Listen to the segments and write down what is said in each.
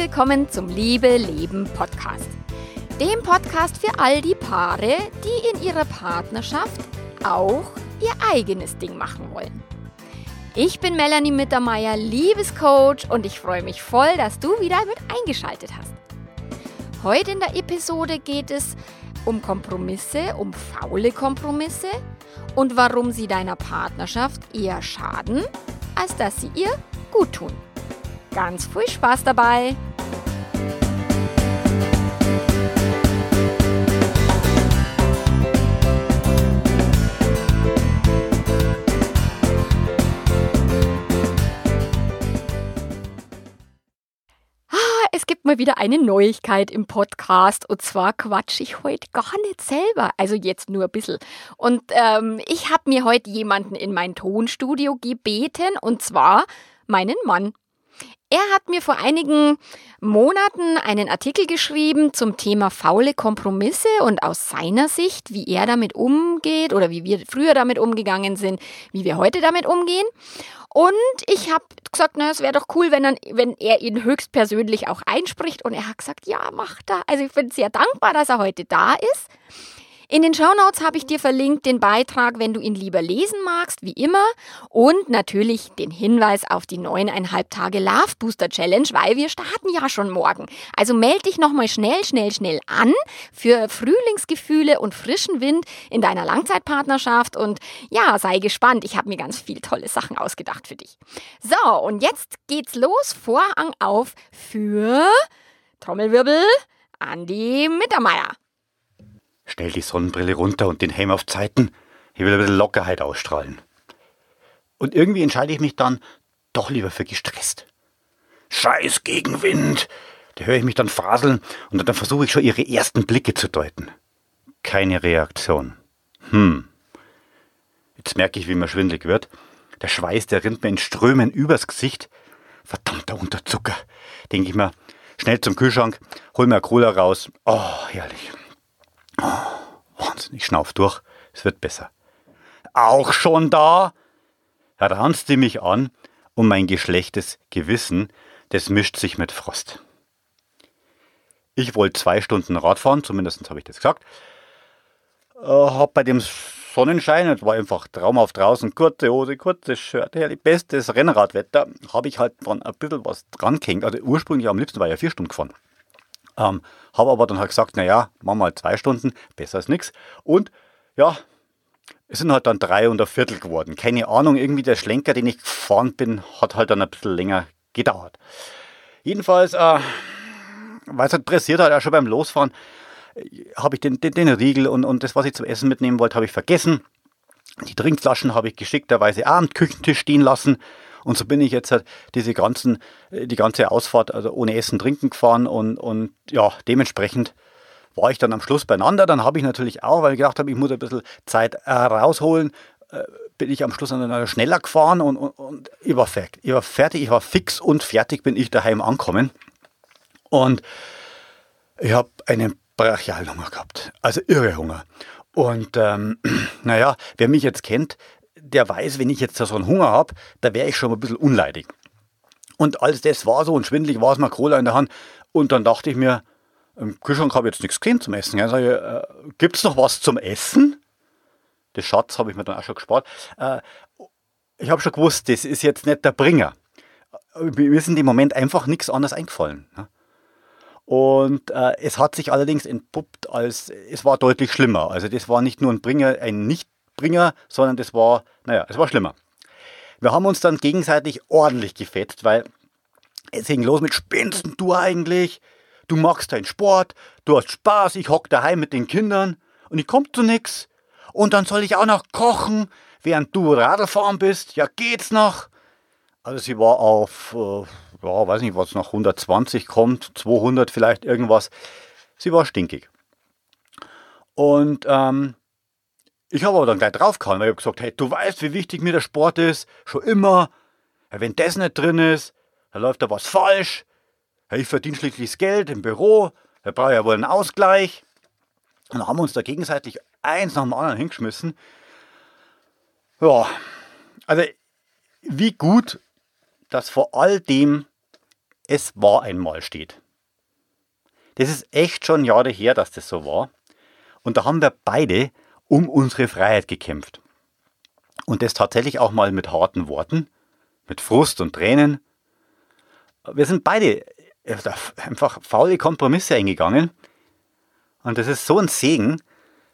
willkommen zum Liebe Leben Podcast. Dem Podcast für all die Paare, die in ihrer Partnerschaft auch ihr eigenes Ding machen wollen. Ich bin Melanie Mittermeier, Liebescoach und ich freue mich voll, dass du wieder mit eingeschaltet hast. Heute in der Episode geht es um Kompromisse, um faule Kompromisse und warum sie deiner Partnerschaft eher schaden, als dass sie ihr gut tun. Ganz viel Spaß dabei! es gibt mal wieder eine Neuigkeit im Podcast. Und zwar quatsche ich heute gar nicht selber. Also jetzt nur ein bisschen. Und ähm, ich habe mir heute jemanden in mein Tonstudio gebeten. Und zwar meinen Mann. Er hat mir vor einigen Monaten einen Artikel geschrieben zum Thema faule Kompromisse und aus seiner Sicht, wie er damit umgeht oder wie wir früher damit umgegangen sind, wie wir heute damit umgehen. Und ich habe gesagt, na, es wäre doch cool, wenn, dann, wenn er ihn höchstpersönlich auch einspricht. Und er hat gesagt, ja, macht er. Also ich bin sehr dankbar, dass er heute da ist. In den Shownotes habe ich dir verlinkt den Beitrag, wenn du ihn lieber lesen magst, wie immer. Und natürlich den Hinweis auf die neuneinhalb Tage Love Booster Challenge, weil wir starten ja schon morgen. Also melde dich nochmal schnell, schnell, schnell an für Frühlingsgefühle und frischen Wind in deiner Langzeitpartnerschaft. Und ja, sei gespannt. Ich habe mir ganz viel tolle Sachen ausgedacht für dich. So, und jetzt geht's los. Vorhang auf für Trommelwirbel Andi Mittermeier. Stell die Sonnenbrille runter und den Helm auf Zeiten. Ich will ein bisschen Lockerheit ausstrahlen. Und irgendwie entscheide ich mich dann doch lieber für gestresst. Scheiß Gegenwind! Da höre ich mich dann faseln und dann versuche ich schon ihre ersten Blicke zu deuten. Keine Reaktion. Hm. Jetzt merke ich, wie mir schwindlig wird. Der Schweiß, der rinnt mir in Strömen übers Gesicht. Verdammter Unterzucker. Denke ich mir, schnell zum Kühlschrank, hol mir Cola raus. Oh, herrlich. Wahnsinn, ich schnauf durch. Es wird besser. Auch schon da? ranzt sie mich an und mein geschlechtes Gewissen, das mischt sich mit Frost. Ich wollte zwei Stunden Radfahren, zumindest habe ich das gesagt. Äh, hab bei dem Sonnenschein, es war einfach traumhaft draußen, kurze Hose, kurzes Shirt, bestes Rennradwetter, habe ich halt dann ein bisschen was dran gehängt. Also ursprünglich am liebsten war ich ja vier Stunden gefahren. Ähm, habe aber dann halt gesagt, naja, machen wir halt zwei Stunden, besser als nichts. Und ja, es sind halt dann drei und ein Viertel geworden. Keine Ahnung, irgendwie der Schlenker, den ich gefahren bin, hat halt dann ein bisschen länger gedauert. Jedenfalls, äh, weil es halt pressiert hat, auch schon beim Losfahren, habe ich den, den, den Riegel und, und das, was ich zum Essen mitnehmen wollte, habe ich vergessen. Die Trinkflaschen habe ich geschickterweise am Küchentisch stehen lassen. Und so bin ich jetzt halt diese ganzen, äh, die ganze Ausfahrt also ohne Essen, Trinken gefahren und, und ja, dementsprechend war ich dann am Schluss beieinander. Dann habe ich natürlich auch, weil ich gedacht habe, ich muss ein bisschen Zeit äh, rausholen, äh, bin ich am Schluss dann schneller gefahren und, und, und ich war fertig. Ich war fertig, ich war fix und fertig bin ich daheim angekommen. Und ich habe einen Brachialhunger gehabt, also irre Hunger. Und ähm, naja, wer mich jetzt kennt, der weiß, wenn ich jetzt so einen Hunger habe, da wäre ich schon mal ein bisschen unleidig. Und als das war so und schwindelig war es mal Cola in der Hand. Und dann dachte ich mir, im Kühlschrank habe ich jetzt nichts gesehen zum Essen. Ja, äh, Gibt es noch was zum Essen? Das Schatz habe ich mir dann auch schon gespart. Äh, ich habe schon gewusst, das ist jetzt nicht der Bringer. Mir ist in dem Moment einfach nichts anderes eingefallen. Ne? Und äh, es hat sich allerdings entpuppt als, es war deutlich schlimmer. Also das war nicht nur ein Bringer, ein nicht Bringer, sondern das war, naja, es war schlimmer. Wir haben uns dann gegenseitig ordentlich gefetzt, weil es ging los mit Spinnst du eigentlich? Du magst deinen Sport, du hast Spaß, ich hock daheim mit den Kindern und ich komm zu nix. Und dann soll ich auch noch kochen, während du Radlfahren bist. Ja, geht's noch? Also sie war auf, äh, ja, weiß nicht, was nach 120 kommt, 200 vielleicht irgendwas. Sie war stinkig. Und ähm, ich habe aber dann gleich draufgehauen, weil ich habe gesagt, hey, du weißt, wie wichtig mir der Sport ist, schon immer. Wenn das nicht drin ist, dann läuft da was falsch. Ich verdiene schließlich das Geld im Büro, da brauche ich ja wohl einen Ausgleich. Und dann haben wir uns da gegenseitig eins nach dem anderen hingeschmissen. Ja, also wie gut, dass vor all dem es war einmal steht. Das ist echt schon Jahre her, dass das so war. Und da haben wir beide um unsere Freiheit gekämpft. Und das tatsächlich auch mal mit harten Worten, mit Frust und Tränen. Wir sind beide einfach faule Kompromisse eingegangen. Und das ist so ein Segen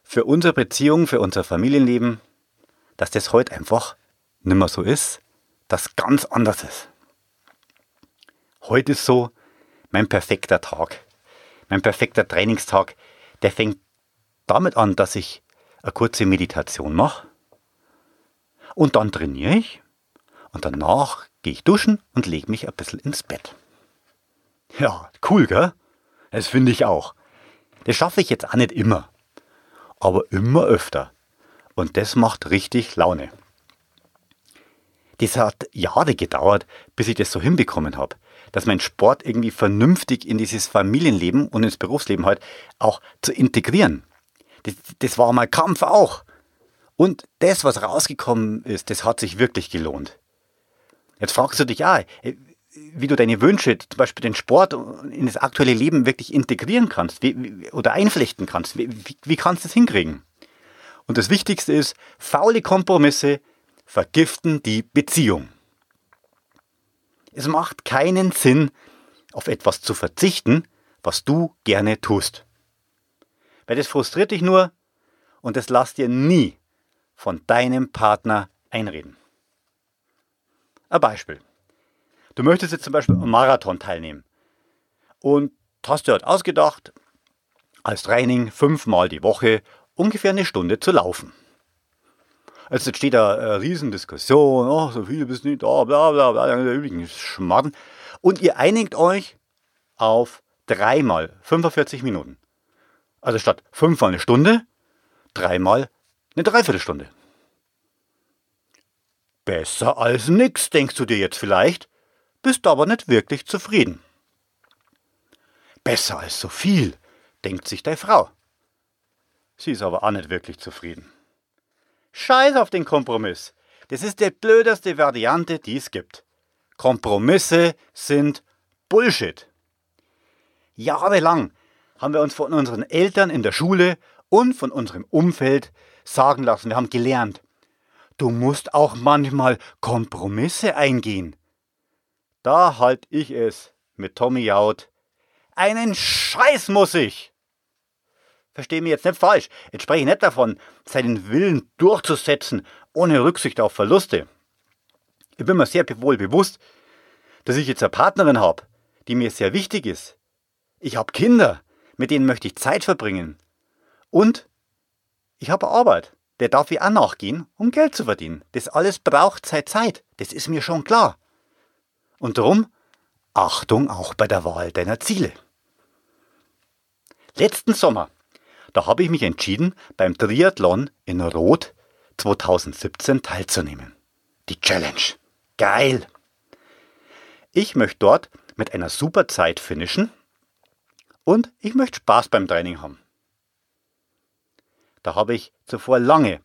für unsere Beziehung, für unser Familienleben, dass das heute einfach nicht mehr so ist, dass ganz anders ist. Heute ist so mein perfekter Tag, mein perfekter Trainingstag, der fängt damit an, dass ich eine kurze Meditation mache und dann trainiere ich und danach gehe ich duschen und lege mich ein bisschen ins Bett. Ja, cool, gell? Das finde ich auch. Das schaffe ich jetzt auch nicht immer, aber immer öfter. Und das macht richtig Laune. Das hat Jahre gedauert, bis ich das so hinbekommen habe, dass mein Sport irgendwie vernünftig in dieses Familienleben und ins Berufsleben halt auch zu integrieren. Das, das war mal Kampf auch. Und das, was rausgekommen ist, das hat sich wirklich gelohnt. Jetzt fragst du dich, ja, wie du deine Wünsche, zum Beispiel den Sport in das aktuelle Leben wirklich integrieren kannst wie, oder einflechten kannst. Wie, wie, wie kannst du das hinkriegen? Und das Wichtigste ist, faule Kompromisse vergiften die Beziehung. Es macht keinen Sinn, auf etwas zu verzichten, was du gerne tust. Weil das frustriert dich nur und das lässt dir nie von deinem Partner einreden. Ein Beispiel. Du möchtest jetzt zum Beispiel am Marathon teilnehmen und hast dir halt ausgedacht, als Training fünfmal die Woche ungefähr eine Stunde zu laufen. Also jetzt steht da eine Riesendiskussion, oh, so viele bist nicht da, bla bla bla, der übrigen Schmarrn. Und ihr einigt euch auf dreimal 45 Minuten. Also statt fünfmal eine Stunde, dreimal eine Dreiviertelstunde. Besser als nix, denkst du dir jetzt vielleicht, bist aber nicht wirklich zufrieden. Besser als so viel, denkt sich deine Frau. Sie ist aber auch nicht wirklich zufrieden. Scheiß auf den Kompromiss. Das ist die blödeste Variante, die es gibt. Kompromisse sind Bullshit. Jahrelang haben wir uns von unseren Eltern in der Schule und von unserem Umfeld sagen lassen, wir haben gelernt, du musst auch manchmal Kompromisse eingehen. Da halt ich es mit Tommy Jaud. Einen Scheiß muss ich! Verstehe mich jetzt nicht falsch. Jetzt spreche ich nicht davon, seinen Willen durchzusetzen, ohne Rücksicht auf Verluste. Ich bin mir sehr wohl bewusst, dass ich jetzt eine Partnerin habe, die mir sehr wichtig ist. Ich habe Kinder, mit denen möchte ich Zeit verbringen. Und ich habe Arbeit. Der darf ich auch nachgehen, um Geld zu verdienen. Das alles braucht seine Zeit. Das ist mir schon klar. Und darum Achtung auch bei der Wahl deiner Ziele. Letzten Sommer da habe ich mich entschieden, beim Triathlon in Rot 2017 teilzunehmen. Die Challenge. Geil! Ich möchte dort mit einer super Zeit finishen und ich möchte Spaß beim Training haben. Da habe ich zuvor lange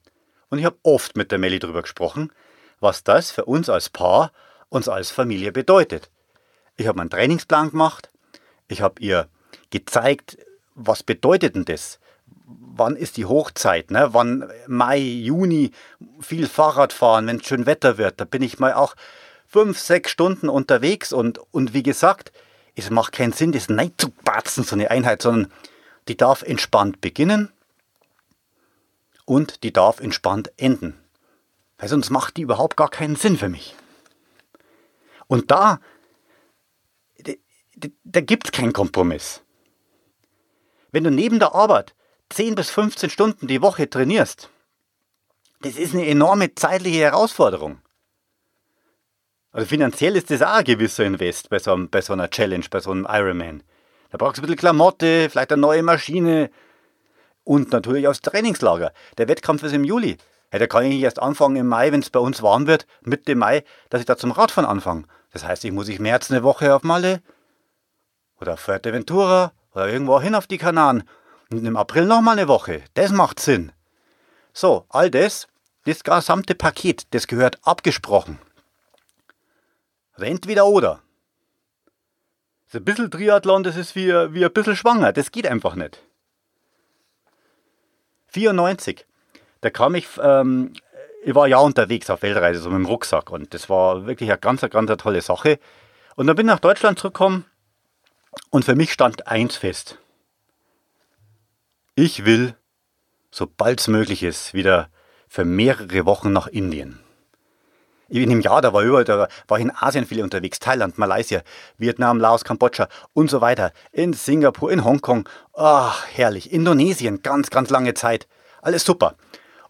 und ich habe oft mit der Melli drüber gesprochen, was das für uns als Paar, uns als Familie bedeutet. Ich habe einen Trainingsplan gemacht, ich habe ihr gezeigt, was bedeutet denn das? wann ist die Hochzeit, ne? wann Mai, Juni viel Fahrrad fahren, wenn es schön Wetter wird. Da bin ich mal auch fünf, sechs Stunden unterwegs und, und wie gesagt, es macht keinen Sinn, das nicht zu batzen, so eine Einheit, sondern die darf entspannt beginnen und die darf entspannt enden. Weil sonst macht die überhaupt gar keinen Sinn für mich. Und da, da, da gibt es keinen Kompromiss. Wenn du neben der Arbeit 10 bis 15 Stunden die Woche trainierst, das ist eine enorme zeitliche Herausforderung. Also finanziell ist das auch ein gewisser Invest bei so, einem, bei so einer Challenge, bei so einem Ironman. Da brauchst du ein bisschen Klamotte, vielleicht eine neue Maschine und natürlich aufs Trainingslager. Der Wettkampf ist im Juli. Ja, da kann ich erst anfangen im Mai, wenn es bei uns warm wird, Mitte Mai, dass ich da zum Radfahren anfange. Das heißt, ich muss ich März eine Woche auf Malle oder auf Fuerteventura oder irgendwo hin auf die Kanaren und im April nochmal eine Woche. Das macht Sinn. So, all das, das gesamte Paket, das gehört abgesprochen. Entweder oder. So ein bisschen Triathlon, das ist wie, wie ein bisschen schwanger. Das geht einfach nicht. 94. Da kam ich, ähm, ich war ja unterwegs auf Weltreise, so mit dem Rucksack. Und das war wirklich eine ganz, ganz eine tolle Sache. Und dann bin ich nach Deutschland zurückgekommen und für mich stand eins fest. Ich will, sobald es möglich ist, wieder für mehrere Wochen nach Indien. In dem Jahr, da war überall, da war ich in Asien viel unterwegs, Thailand, Malaysia, Vietnam, Laos, Kambodscha und so weiter, in Singapur, in Hongkong, ach, herrlich, Indonesien, ganz, ganz lange Zeit, alles super.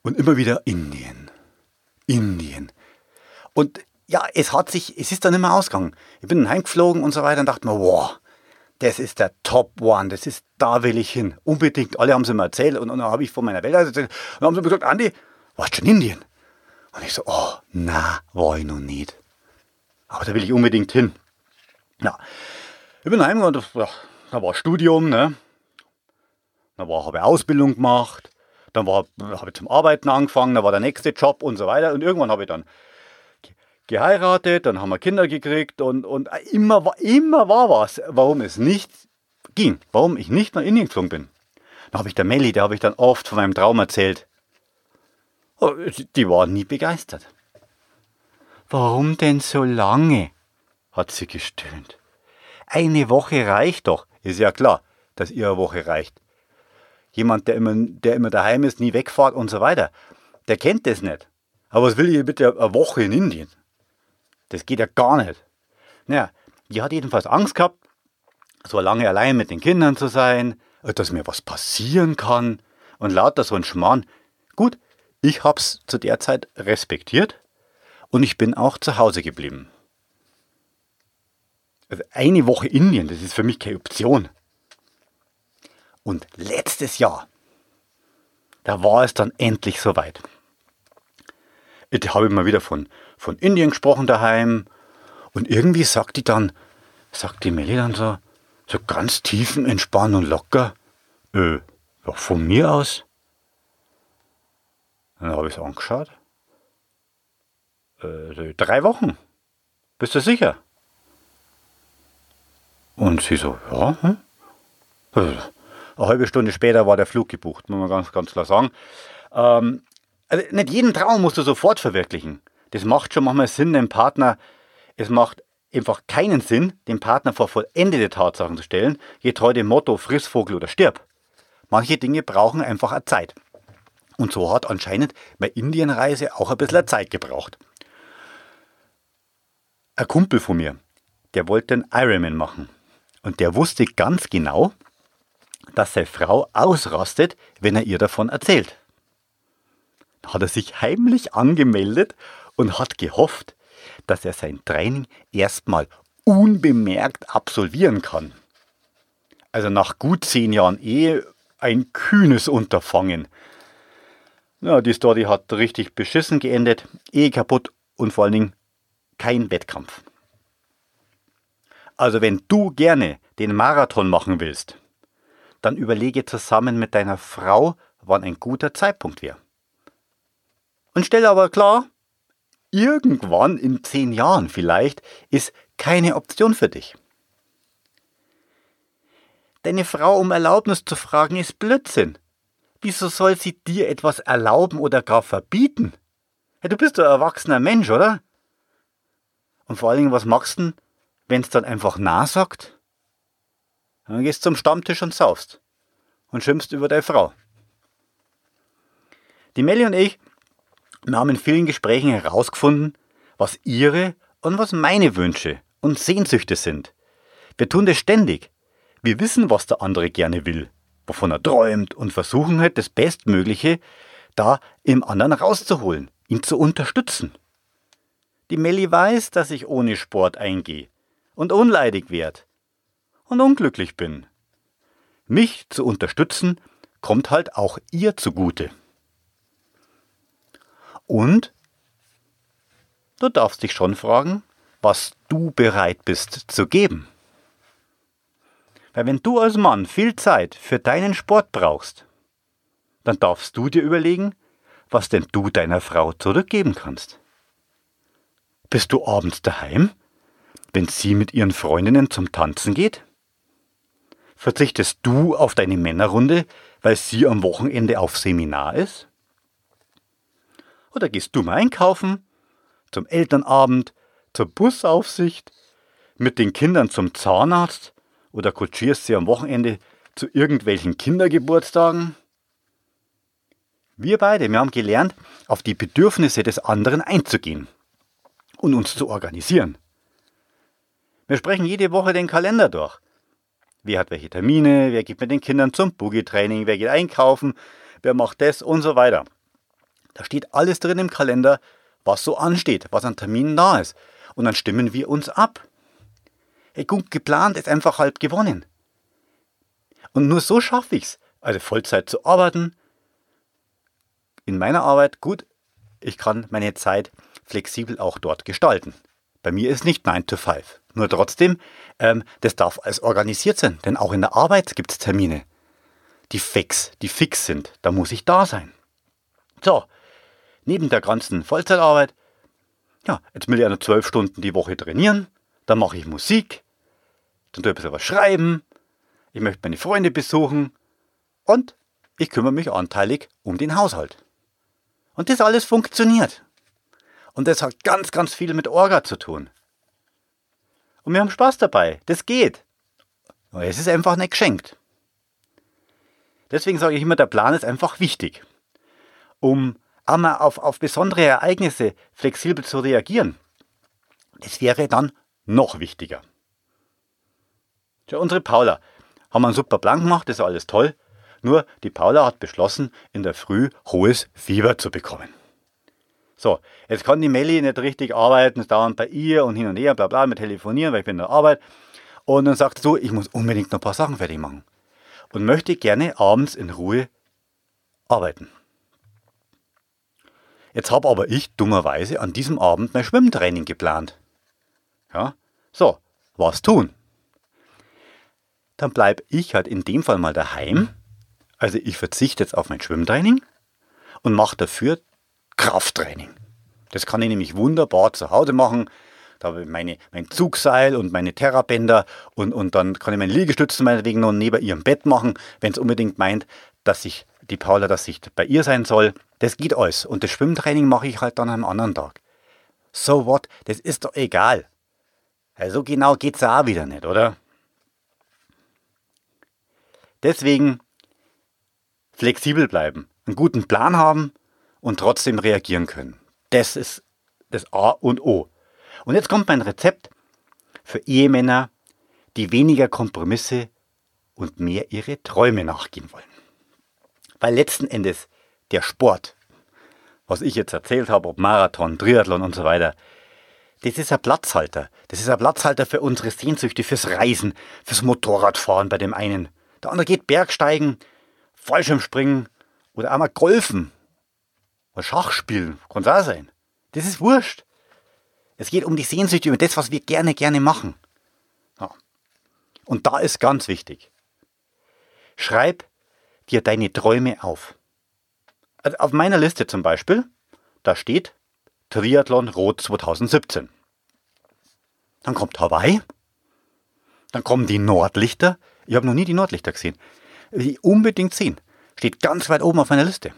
Und immer wieder Indien, Indien. Und ja, es hat sich, es ist dann immer ausgegangen. Ich bin heimgeflogen und so weiter und dachte mir, wow, das ist der Top One, das ist, da will ich hin, unbedingt. Alle haben es mir erzählt und, und dann habe ich von meiner Welt erzählt und dann haben sie mir gesagt, Andi, warst du in Indien? Und ich so, oh, na, war ich noch nicht. Aber da will ich unbedingt hin. Ja, ich bin heim und da war Studium, ne? War, habe ich Ausbildung gemacht, dann habe ich zum Arbeiten angefangen, dann war der nächste Job und so weiter. Und irgendwann habe ich dann geheiratet, dann haben wir Kinder gekriegt und, und immer, immer war was, warum es nicht ging, warum ich nicht nach Indien geflogen bin. Dann habe ich der Melli, der habe ich dann oft von meinem Traum erzählt. Oh, die war nie begeistert. Warum denn so lange? hat sie gestöhnt. Eine Woche reicht doch. Ist ja klar, dass ihr eine Woche reicht. Jemand, der immer, der immer daheim ist, nie wegfährt und so weiter, der kennt das nicht. Aber was will ich bitte eine Woche in Indien? Das geht ja gar nicht. Naja, die hat jedenfalls Angst gehabt, so lange allein mit den Kindern zu sein, dass mir was passieren kann und lauter so ein Schmarrn. Gut, ich hab's zu der Zeit respektiert und ich bin auch zu Hause geblieben. Also eine Woche Indien, das ist für mich keine Option. Und letztes Jahr, da war es dann endlich soweit. Da habe ich mal wieder von, von Indien gesprochen daheim und irgendwie sagt die dann, sagt die Melli dann so, so ganz tiefenentspannt und locker, äh, ja, von mir aus dann habe ich es angeschaut. Äh, drei Wochen. Bist du sicher? Und sie so, ja. Hm? Also, eine halbe Stunde später war der Flug gebucht, muss man ganz, ganz klar sagen. Ähm, also nicht jeden Traum musst du sofort verwirklichen. Das macht schon manchmal Sinn, dem Partner, es macht einfach keinen Sinn, den Partner vor vollendete Tatsachen zu stellen, getreu dem Motto friss Vogel oder stirb. Manche Dinge brauchen einfach eine Zeit. Und so hat anscheinend meine Indienreise auch ein bisschen Zeit gebraucht. Ein Kumpel von mir, der wollte einen Ironman machen. Und der wusste ganz genau, dass seine Frau ausrastet, wenn er ihr davon erzählt. Da hat er sich heimlich angemeldet und hat gehofft, dass er sein Training erstmal unbemerkt absolvieren kann. Also nach gut zehn Jahren Ehe ein kühnes Unterfangen, ja, die Story hat richtig beschissen geendet, Ehe kaputt und vor allen Dingen kein Wettkampf. Also wenn du gerne den Marathon machen willst, dann überlege zusammen mit deiner Frau, wann ein guter Zeitpunkt wäre. Und stell aber klar, irgendwann in zehn Jahren vielleicht ist keine Option für dich. Deine Frau um Erlaubnis zu fragen ist Blödsinn. Wieso soll sie dir etwas erlauben oder gar verbieten? Ja, du bist doch ein erwachsener Mensch, oder? Und vor allen Dingen, was machst du, wenn es dann einfach nah sagt? Dann gehst du zum Stammtisch und saufst und schimpfst über deine Frau. Die Melli und ich wir haben in vielen Gesprächen herausgefunden, was ihre und was meine Wünsche und Sehnsüchte sind. Wir tun das ständig. Wir wissen, was der andere gerne will wovon er träumt und versuchen halt das Bestmögliche da im anderen rauszuholen, ihn zu unterstützen. Die Melli weiß, dass ich ohne Sport eingehe und unleidig werde und unglücklich bin. Mich zu unterstützen kommt halt auch ihr zugute. Und du darfst dich schon fragen, was du bereit bist zu geben. Weil wenn du als Mann viel Zeit für deinen Sport brauchst, dann darfst du dir überlegen, was denn du deiner Frau zurückgeben kannst. Bist du abends daheim? wenn sie mit ihren Freundinnen zum Tanzen geht? Verzichtest du auf deine Männerrunde, weil sie am Wochenende auf Seminar ist? Oder gehst du mal einkaufen, zum Elternabend, zur Busaufsicht, mit den Kindern zum Zahnarzt oder kutschierst sie am Wochenende zu irgendwelchen Kindergeburtstagen? Wir beide, wir haben gelernt, auf die Bedürfnisse des anderen einzugehen und uns zu organisieren. Wir sprechen jede Woche den Kalender durch. Wer hat welche Termine, wer geht mit den Kindern zum Boogie-Training, wer geht einkaufen, wer macht das und so weiter. Da steht alles drin im Kalender, was so ansteht, was an Terminen da ist. Und dann stimmen wir uns ab. Hey, gut geplant ist einfach halb gewonnen. Und nur so schaffe ich es, also Vollzeit zu arbeiten. In meiner Arbeit, gut, ich kann meine Zeit flexibel auch dort gestalten. Bei mir ist nicht 9 to 5. Nur trotzdem, ähm, das darf alles organisiert sein, denn auch in der Arbeit gibt es Termine, die fix, die fix sind. Da muss ich da sein. So, neben der ganzen Vollzeitarbeit, ja, jetzt will ich ja noch zwölf Stunden die Woche trainieren, dann mache ich Musik, dann tue ich ein bisschen schreiben, ich möchte meine Freunde besuchen und ich kümmere mich anteilig um den Haushalt. Und das alles funktioniert. Und das hat ganz, ganz viel mit Orga zu tun. Und wir haben Spaß dabei. Das geht. Aber es ist einfach nicht geschenkt. Deswegen sage ich immer, der Plan ist einfach wichtig. Um einmal auf, auf besondere Ereignisse flexibel zu reagieren, das wäre dann noch wichtiger. Tja, unsere Paula haben einen super Plan gemacht, das ist alles toll. Nur die Paula hat beschlossen, in der Früh hohes Fieber zu bekommen. So, jetzt kann die Melli nicht richtig arbeiten, es dauert bei ihr und hin und her, bla bla, mit telefonieren, weil ich bin in der Arbeit. Und dann sagt du, ich muss unbedingt noch ein paar Sachen fertig machen. Und möchte gerne abends in Ruhe arbeiten. Jetzt habe aber ich dummerweise an diesem Abend mein Schwimmtraining geplant. Ja, so, was tun? Dann bleibe ich halt in dem Fall mal daheim. Also ich verzichte jetzt auf mein Schwimmtraining und mache dafür Krafttraining. Das kann ich nämlich wunderbar zu Hause machen. Da habe ich meine, mein Zugseil und meine Terrabänder und, und dann kann ich meine Liegestützen meinetwegen noch neben ihrem Bett machen, wenn es unbedingt meint, dass ich die Paula, dass ich bei ihr sein soll. Das geht alles. Und das Schwimmtraining mache ich halt dann am anderen Tag. So what? Das ist doch egal. Also genau geht es auch wieder nicht, oder? Deswegen flexibel bleiben, einen guten Plan haben und trotzdem reagieren können. Das ist das A und O. Und jetzt kommt mein Rezept für Ehemänner, die weniger Kompromisse und mehr ihre Träume nachgehen wollen. Weil letzten Endes der Sport, was ich jetzt erzählt habe, ob Marathon, Triathlon und so weiter, das ist ein Platzhalter. Das ist ein Platzhalter für unsere Sehnsüchte, fürs Reisen, fürs Motorradfahren bei dem einen. Der andere geht Bergsteigen, Fallschirmspringen oder einmal Golfen oder Schach spielen, kann auch sein. Das ist wurscht. Es geht um die Sehnsüchte, um das, was wir gerne, gerne machen. Ja. Und da ist ganz wichtig. Schreib dir deine Träume auf. Also auf meiner Liste zum Beispiel, da steht Triathlon Rot 2017. Dann kommt Hawaii. Dann kommen die Nordlichter. Ich habe noch nie die Nordlichter gesehen. Die unbedingt sehen. Steht ganz weit oben auf meiner Liste.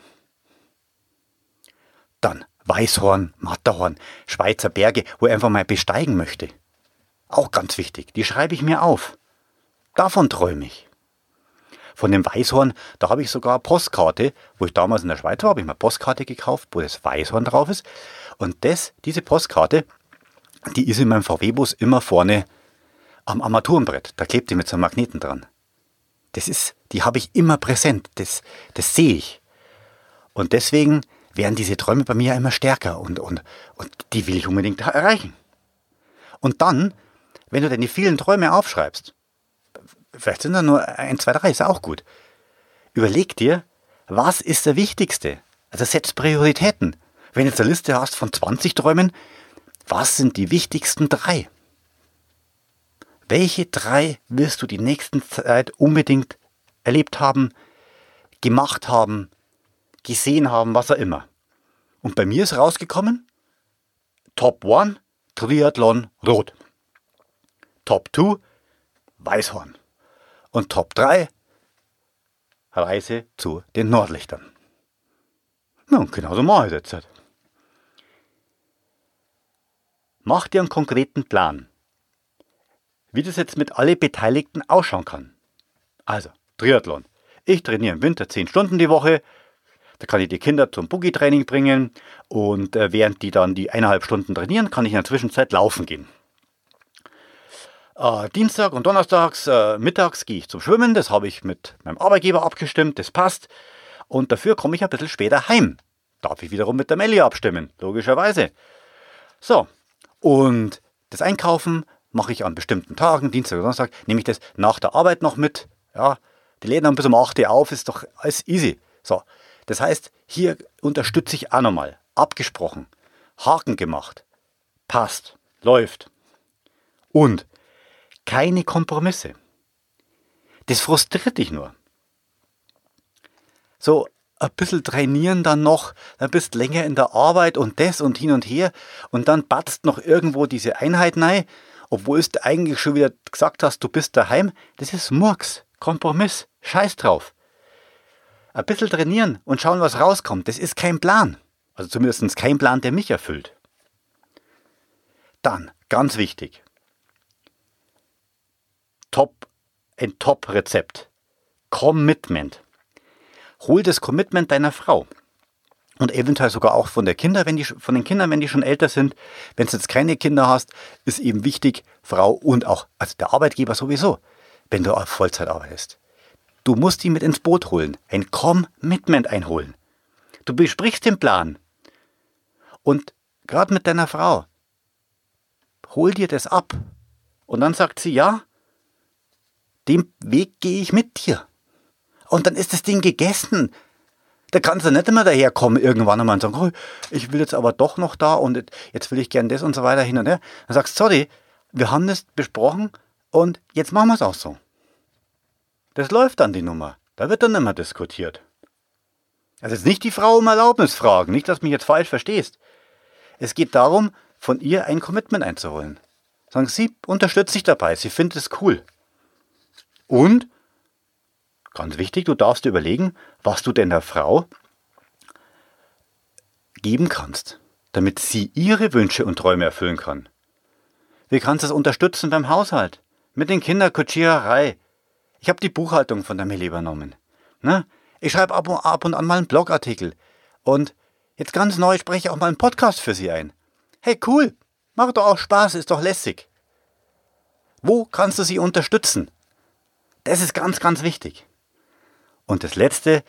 Dann Weißhorn, Matterhorn, Schweizer Berge, wo ich einfach mal besteigen möchte. Auch ganz wichtig, die schreibe ich mir auf. Davon träume ich. Von dem Weißhorn, da habe ich sogar Postkarte, wo ich damals in der Schweiz war, habe ich mir eine Postkarte gekauft, wo das Weißhorn drauf ist. Und das, diese Postkarte, die ist in meinem VW-Bus immer vorne am Armaturenbrett. Da klebt die mit so einem Magneten dran. Das ist, die habe ich immer präsent. Das, das sehe ich. Und deswegen werden diese Träume bei mir immer stärker und, und, und die will ich unbedingt erreichen. Und dann, wenn du deine vielen Träume aufschreibst, vielleicht sind da nur ein, zwei, drei, ist auch gut. Überleg dir, was ist der Wichtigste? Also setz Prioritäten. Wenn du jetzt eine Liste hast von 20 Träumen, was sind die wichtigsten drei? Welche drei wirst du die nächsten Zeit unbedingt erlebt haben, gemacht haben, gesehen haben, was auch immer. Und bei mir ist rausgekommen, Top One, Triathlon Rot. Top 2 Weißhorn. Und Top 3 Reise zu den Nordlichtern. Nun, genau so mache ich jetzt. Mach dir einen konkreten Plan, wie das jetzt mit allen Beteiligten ausschauen kann. Also, Triathlon. Ich trainiere im Winter 10 Stunden die Woche, da kann ich die Kinder zum Boogie-Training bringen und äh, während die dann die eineinhalb Stunden trainieren, kann ich in der Zwischenzeit laufen gehen. Äh, Dienstag und Donnerstags äh, mittags gehe ich zum Schwimmen, das habe ich mit meinem Arbeitgeber abgestimmt, das passt. Und dafür komme ich ein bisschen später heim. Darf ich wiederum mit der Melli abstimmen, logischerweise. So, und das Einkaufen mache ich an bestimmten Tagen, Dienstag oder Donnerstag, nehme ich das nach der Arbeit noch mit. Ja, die Läden haben bis um 8 Uhr auf, ist doch alles easy. So, das heißt, hier unterstütze ich auch nochmal. Abgesprochen. Haken gemacht. Passt. Läuft. Und keine Kompromisse. Das frustriert dich nur. So ein bisschen trainieren dann noch, dann bist länger in der Arbeit und das und hin und her und dann batzt noch irgendwo diese Einheit rein, obwohl du eigentlich schon wieder gesagt hast, du bist daheim. Das ist Murks, Kompromiss, scheiß drauf. Ein bisschen trainieren und schauen, was rauskommt, das ist kein Plan. Also zumindest kein Plan, der mich erfüllt. Dann, ganz wichtig, Top, ein Top-Rezept. Commitment. Hol das Commitment deiner Frau. Und eventuell sogar auch von, der Kinder, wenn die, von den Kindern, wenn die schon älter sind. Wenn du jetzt keine Kinder hast, ist eben wichtig, Frau und auch, also der Arbeitgeber sowieso, wenn du auf Vollzeit arbeitest. Du musst die mit ins Boot holen, ein Commitment einholen. Du besprichst den Plan. Und gerade mit deiner Frau, hol dir das ab. Und dann sagt sie, ja, den Weg gehe ich mit dir. Und dann ist das Ding gegessen. Da kannst du nicht immer daherkommen irgendwann einmal und sagen, oh, ich will jetzt aber doch noch da und jetzt will ich gern das und so weiter hin und her. Dann sagst du, sorry, wir haben das besprochen und jetzt machen wir es auch so. Das läuft dann die Nummer. Da wird dann mehr diskutiert. Also jetzt nicht die Frau um Erlaubnis fragen, nicht, dass du mich jetzt falsch verstehst. Es geht darum, von ihr ein Commitment einzuholen. Sagen, sie unterstützt dich dabei, sie findet es cool. Und, ganz wichtig, du darfst dir überlegen, was du denn der Frau geben kannst, damit sie ihre Wünsche und Träume erfüllen kann. Wie kannst du es unterstützen beim Haushalt? Mit den Kinderkutschiererei. Ich habe die Buchhaltung von der Millie übernommen. Ne? Ich schreibe ab, ab und an mal einen Blogartikel. Und jetzt ganz neu spreche ich auch mal einen Podcast für sie ein. Hey, cool. Macht doch auch Spaß, ist doch lässig. Wo kannst du sie unterstützen? Das ist ganz, ganz wichtig. Und das letzte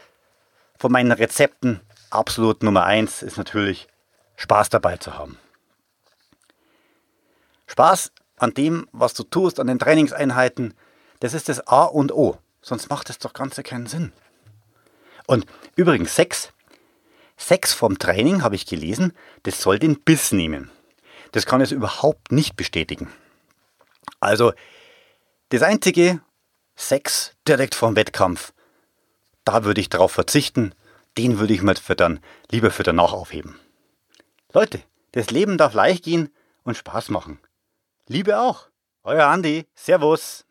von meinen Rezepten, absolut Nummer eins, ist natürlich Spaß dabei zu haben. Spaß an dem, was du tust, an den Trainingseinheiten, das ist das A und O. Sonst macht es doch ganz keinen Sinn. Und übrigens, Sex. Sex vom Training, habe ich gelesen, das soll den Biss nehmen. Das kann es überhaupt nicht bestätigen. Also, das Einzige, Sex direkt vorm Wettkampf. Da würde ich darauf verzichten. Den würde ich mir für dann lieber für danach aufheben. Leute, das Leben darf leicht gehen und Spaß machen. Liebe auch. Euer Andi. Servus.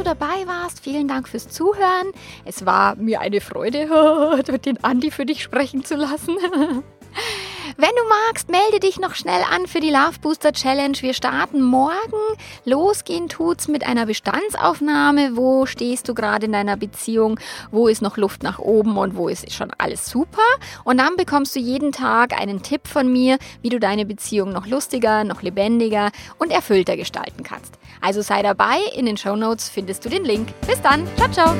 Du dabei warst. Vielen Dank fürs Zuhören. Es war mir eine Freude, den Andi für dich sprechen zu lassen. Wenn du magst, melde dich noch schnell an für die Love Booster Challenge. Wir starten morgen. Losgehen tut's mit einer Bestandsaufnahme. Wo stehst du gerade in deiner Beziehung? Wo ist noch Luft nach oben und wo ist schon alles super? Und dann bekommst du jeden Tag einen Tipp von mir, wie du deine Beziehung noch lustiger, noch lebendiger und erfüllter gestalten kannst. Also sei dabei. In den Show Notes findest du den Link. Bis dann. Ciao, ciao.